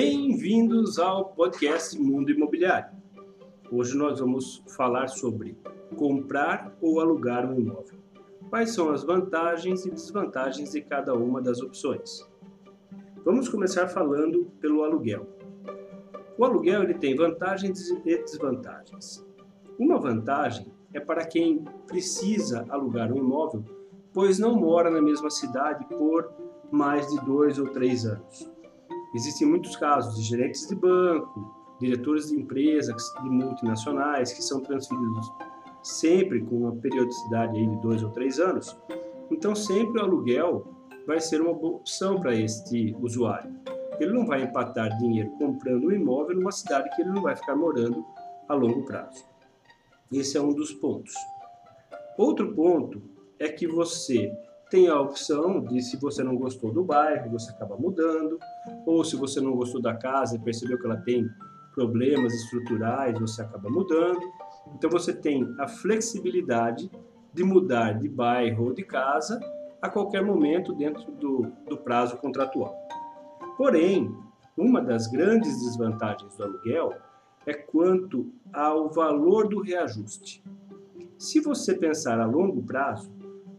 Bem-vindos ao podcast Mundo Imobiliário. Hoje nós vamos falar sobre comprar ou alugar um imóvel. Quais são as vantagens e desvantagens de cada uma das opções? Vamos começar falando pelo aluguel. O aluguel ele tem vantagens e desvantagens. Uma vantagem é para quem precisa alugar um imóvel, pois não mora na mesma cidade por mais de dois ou três anos. Existem muitos casos de gerentes de banco, diretores de empresas de multinacionais que são transferidos sempre com uma periodicidade aí de dois ou três anos. Então, sempre o aluguel vai ser uma boa opção para este usuário. Ele não vai empatar dinheiro comprando um imóvel numa cidade que ele não vai ficar morando a longo prazo. Esse é um dos pontos. Outro ponto é que você tem a opção de, se você não gostou do bairro, você acaba mudando, ou se você não gostou da casa e percebeu que ela tem problemas estruturais, você acaba mudando. Então você tem a flexibilidade de mudar de bairro ou de casa a qualquer momento dentro do, do prazo contratual. Porém, uma das grandes desvantagens do aluguel é quanto ao valor do reajuste. Se você pensar a longo prazo,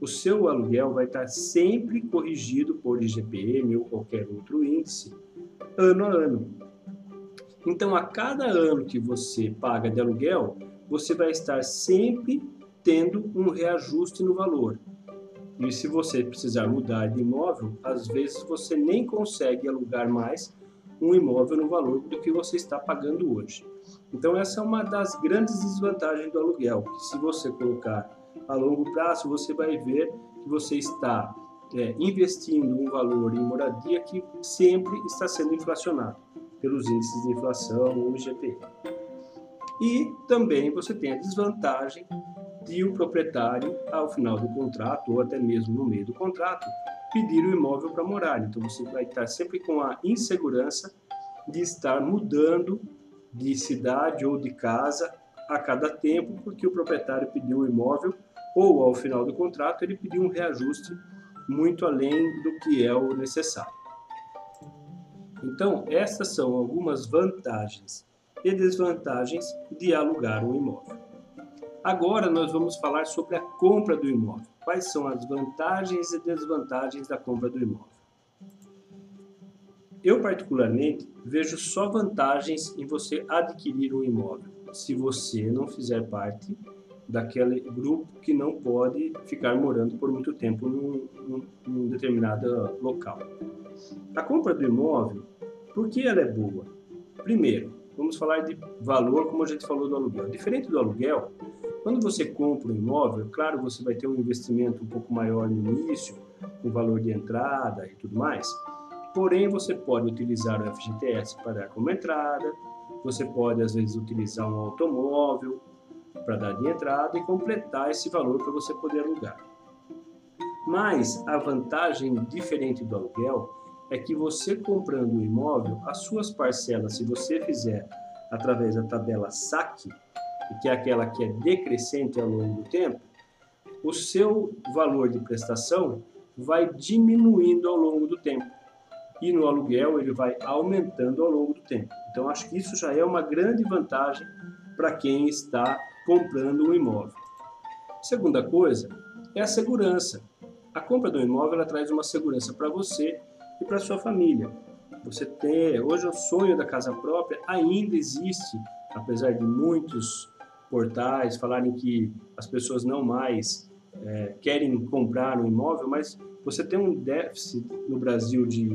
o seu aluguel vai estar sempre corrigido por IGPM ou qualquer outro índice, ano a ano. Então, a cada ano que você paga de aluguel, você vai estar sempre tendo um reajuste no valor. E se você precisar mudar de imóvel, às vezes você nem consegue alugar mais um imóvel no valor do que você está pagando hoje. Então essa é uma das grandes desvantagens do aluguel, que se você colocar a longo prazo, você vai ver que você está é, investindo um valor em moradia que sempre está sendo inflacionado pelos índices de inflação ou IGPM. E também você tem a desvantagem de o proprietário, ao final do contrato, ou até mesmo no meio do contrato, pedir o imóvel para morar. Então você vai estar sempre com a insegurança de estar mudando de cidade ou de casa a cada tempo, porque o proprietário pediu o imóvel ou ao final do contrato ele pediu um reajuste muito além do que é o necessário. Então, essas são algumas vantagens e desvantagens de alugar um imóvel. Agora nós vamos falar sobre a compra do imóvel. Quais são as vantagens e desvantagens da compra do imóvel? Eu, particularmente, vejo só vantagens em você adquirir um imóvel, se você não fizer parte daquele grupo que não pode ficar morando por muito tempo num, num, num determinado local. A compra do imóvel, por que ela é boa? Primeiro, vamos falar de valor, como a gente falou do aluguel. Diferente do aluguel, quando você compra um imóvel, claro, você vai ter um investimento um pouco maior no início, o valor de entrada e tudo mais. Porém, você pode utilizar o FGTS para dar como entrada, você pode às vezes utilizar um automóvel, para dar de entrada e completar esse valor para você poder alugar. Mas a vantagem diferente do aluguel é que você comprando o imóvel, as suas parcelas, se você fizer através da tabela SAC, que é aquela que é decrescente ao longo do tempo, o seu valor de prestação vai diminuindo ao longo do tempo. E no aluguel ele vai aumentando ao longo do tempo. Então acho que isso já é uma grande vantagem para quem está comprando um imóvel. Segunda coisa é a segurança. A compra do imóvel ela traz uma segurança para você e para sua família. Você ter, hoje o sonho da casa própria ainda existe, apesar de muitos portais falarem que as pessoas não mais é, querem comprar um imóvel, mas você tem um déficit no Brasil de,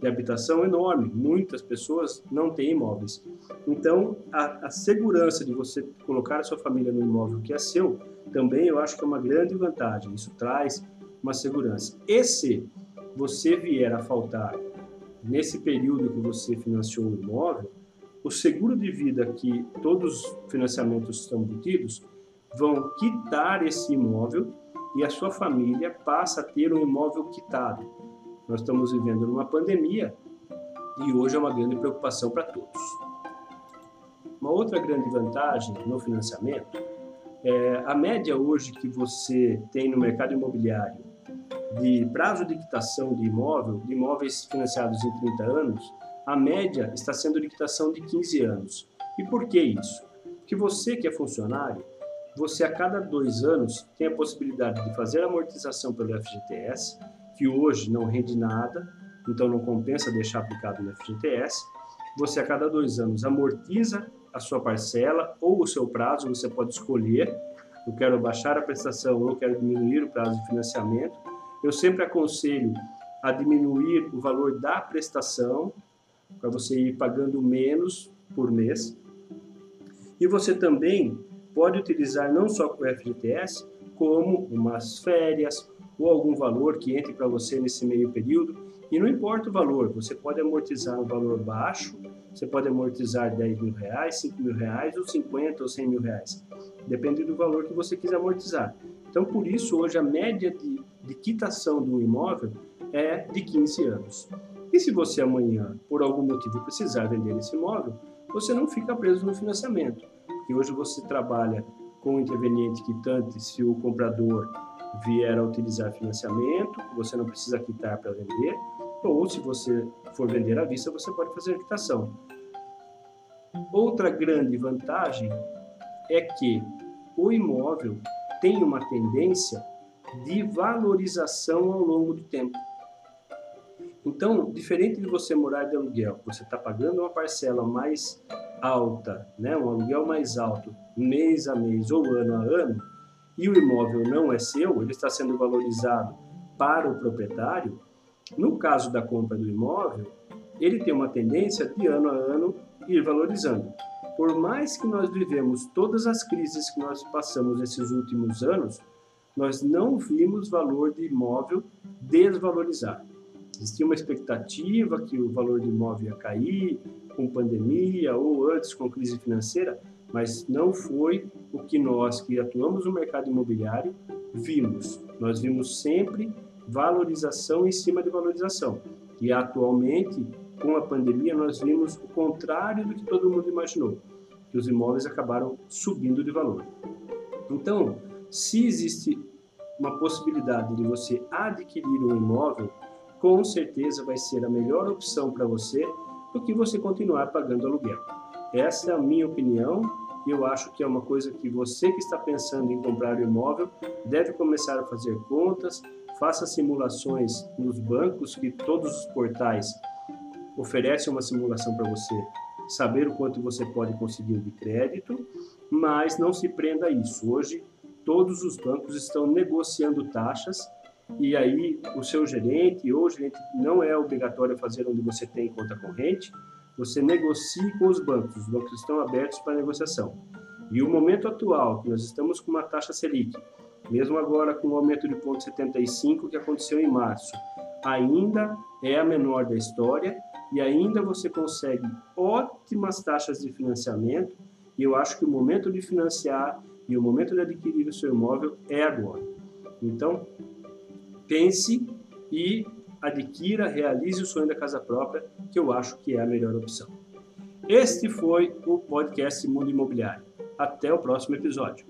de habitação enorme. Muitas pessoas não têm imóveis. Então, a, a, segurança de você colocar a sua família no imóvel que é seu, também eu acho que é uma grande vantagem. Isso traz uma segurança. E se você vier a faltar nesse período que você financiou o imóvel, o seguro de vida que todos os financiamentos estão embutidos vão quitar esse imóvel e a sua família passa a ter um imóvel quitado. Nós estamos vivendo numa pandemia e hoje é uma grande preocupação para todos. Uma outra grande vantagem no financiamento é a média hoje que você tem no mercado imobiliário de prazo de quitação de imóvel, de imóveis financiados em 30 anos, a média está sendo de quitação de 15 anos. E por que isso? Porque você que é funcionário, você a cada dois anos tem a possibilidade de fazer amortização pelo FGTS, que hoje não rende nada, então não compensa deixar aplicado no FGTS. Você a cada dois anos amortiza a sua parcela ou o seu prazo, você pode escolher. Eu quero baixar a prestação ou eu quero diminuir o prazo de financiamento. Eu sempre aconselho a diminuir o valor da prestação, para você ir pagando menos por mês. E você também pode utilizar não só o FGTS, como umas férias ou algum valor que entre para você nesse meio período. E não importa o valor, você pode amortizar um valor baixo, você pode amortizar 10 mil reais, 5 mil reais, ou 50 ou 100 mil reais. Depende do valor que você quiser amortizar. Então, por isso, hoje a média de, de quitação do imóvel é de 15 anos. E se você amanhã, por algum motivo, precisar vender esse imóvel, você não fica preso no financiamento. Porque hoje você trabalha com o interveniente quitante se o comprador vier a utilizar financiamento, você não precisa quitar para vender, ou se você for vender à vista, você pode fazer quitação. Outra grande vantagem é que o imóvel tem uma tendência de valorização ao longo do tempo. Então, diferente de você morar de aluguel, você está pagando uma parcela mais alta, né, um aluguel mais alto, mês a mês ou ano a ano, e o imóvel não é seu, ele está sendo valorizado para o proprietário, no caso da compra do imóvel, ele tem uma tendência de ano a ano ir valorizando. Por mais que nós vivemos todas as crises que nós passamos nesses últimos anos, nós não vimos valor de imóvel desvalorizar. Existia uma expectativa que o valor de imóvel ia cair com pandemia ou antes com crise financeira, mas não foi o que nós que atuamos no mercado imobiliário vimos. Nós vimos sempre valorização em cima de valorização. E atualmente, com a pandemia, nós vimos o contrário do que todo mundo imaginou, que os imóveis acabaram subindo de valor. Então, se existe uma possibilidade de você adquirir um imóvel, com certeza vai ser a melhor opção para você do que você continuar pagando aluguel. Essa é a minha opinião e eu acho que é uma coisa que você que está pensando em comprar um imóvel deve começar a fazer contas, faça simulações nos bancos, que todos os portais oferecem uma simulação para você saber o quanto você pode conseguir de crédito, mas não se prenda a isso. Hoje, todos os bancos estão negociando taxas e aí o seu gerente ou gerente não é obrigatório fazer onde você tem conta corrente, você negocie com os bancos, os bancos estão abertos para negociação. E o momento atual, que nós estamos com uma taxa Selic, mesmo agora com o aumento de ponto 75 que aconteceu em março, ainda é a menor da história e ainda você consegue ótimas taxas de financiamento. E eu acho que o momento de financiar e o momento de adquirir o seu imóvel é agora. Então, pense e adquira, realize o sonho da casa própria, que eu acho que é a melhor opção. Este foi o podcast Mundo Imobiliário. Até o próximo episódio.